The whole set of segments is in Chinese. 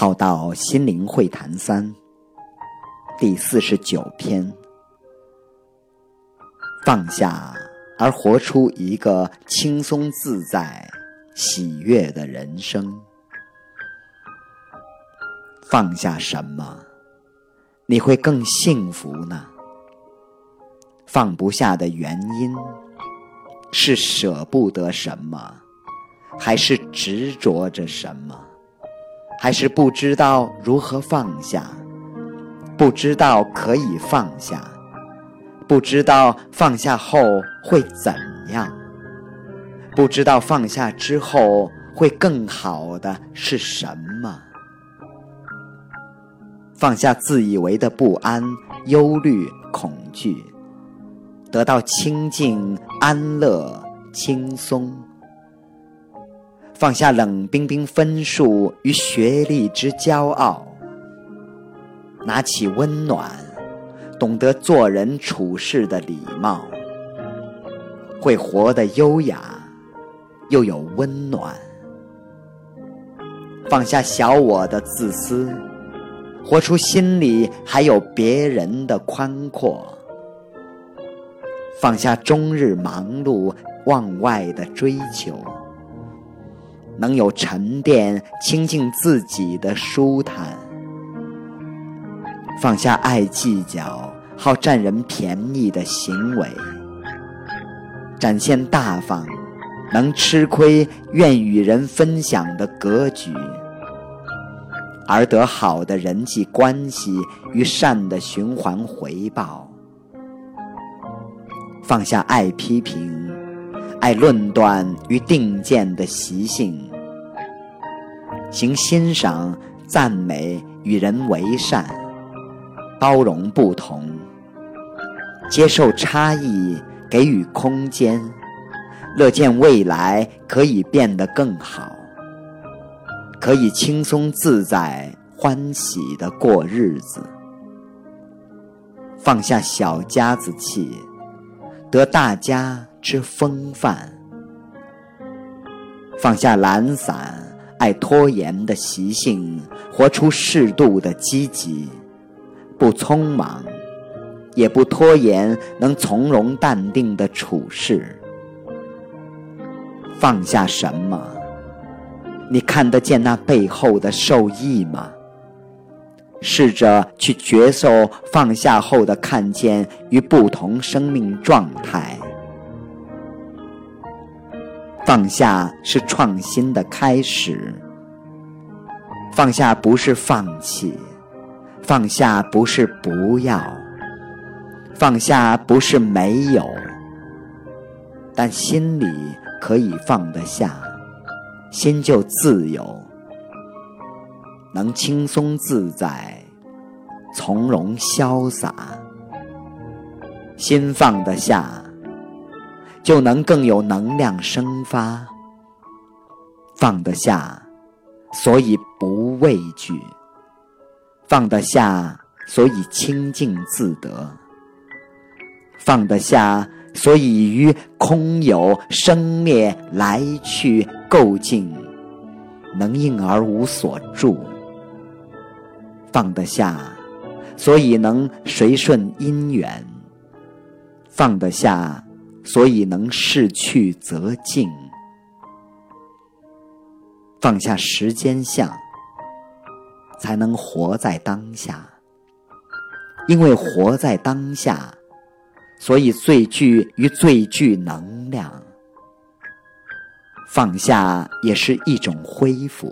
好到心灵会谈三第四十九篇，放下而活出一个轻松自在、喜悦的人生。放下什么，你会更幸福呢？放不下的原因，是舍不得什么，还是执着着什么？还是不知道如何放下，不知道可以放下，不知道放下后会怎样，不知道放下之后会更好的是什么？放下自以为的不安、忧虑、恐惧，得到清静、安乐、轻松。放下冷冰冰分数与学历之骄傲，拿起温暖，懂得做人处事的礼貌，会活得优雅又有温暖。放下小我的自私，活出心里还有别人的宽阔。放下终日忙碌往外的追求。能有沉淀、清净自己的舒坦，放下爱计较、好占人便宜的行为，展现大方、能吃亏、愿与人分享的格局，而得好的人际关系与善的循环回报。放下爱批评、爱论断与定见的习性。行欣赏、赞美，与人为善，包容不同，接受差异，给予空间，乐见未来可以变得更好，可以轻松自在、欢喜的过日子，放下小家子气，得大家之风范，放下懒散。爱拖延的习性，活出适度的积极，不匆忙，也不拖延，能从容淡定的处事。放下什么？你看得见那背后的受益吗？试着去觉受放下后的看见与不同生命状态。放下是创新的开始。放下不是放弃，放下不是不要，放下不是没有，但心里可以放得下，心就自由，能轻松自在，从容潇洒。心放得下。就能更有能量生发，放得下，所以不畏惧；放得下，所以清净自得；放得下，所以于空有生灭来去构境，能应而无所住；放得下，所以能随顺因缘；放得下。所以能逝去则静，放下时间相，才能活在当下。因为活在当下，所以最具与最具能量。放下也是一种恢复，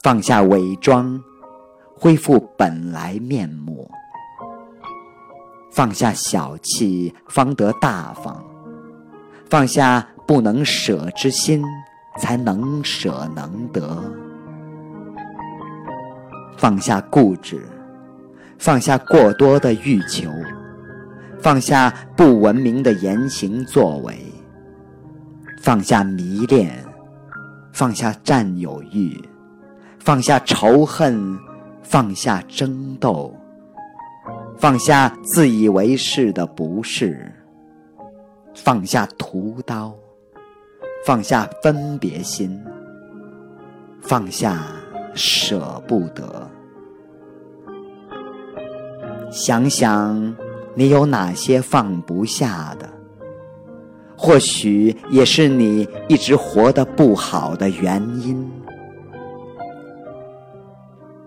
放下伪装，恢复本来面目。放下小气，方得大方；放下不能舍之心，才能舍能得。放下固执，放下过多的欲求，放下不文明的言行作为，放下迷恋，放下占有欲，放下仇恨，放下争斗。放下自以为是的不是，放下屠刀，放下分别心，放下舍不得。想想你有哪些放不下的，或许也是你一直活得不好的原因。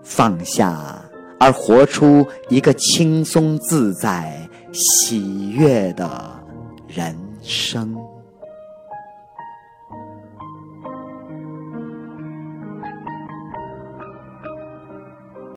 放下，而活出一个轻松自在、喜悦的人生。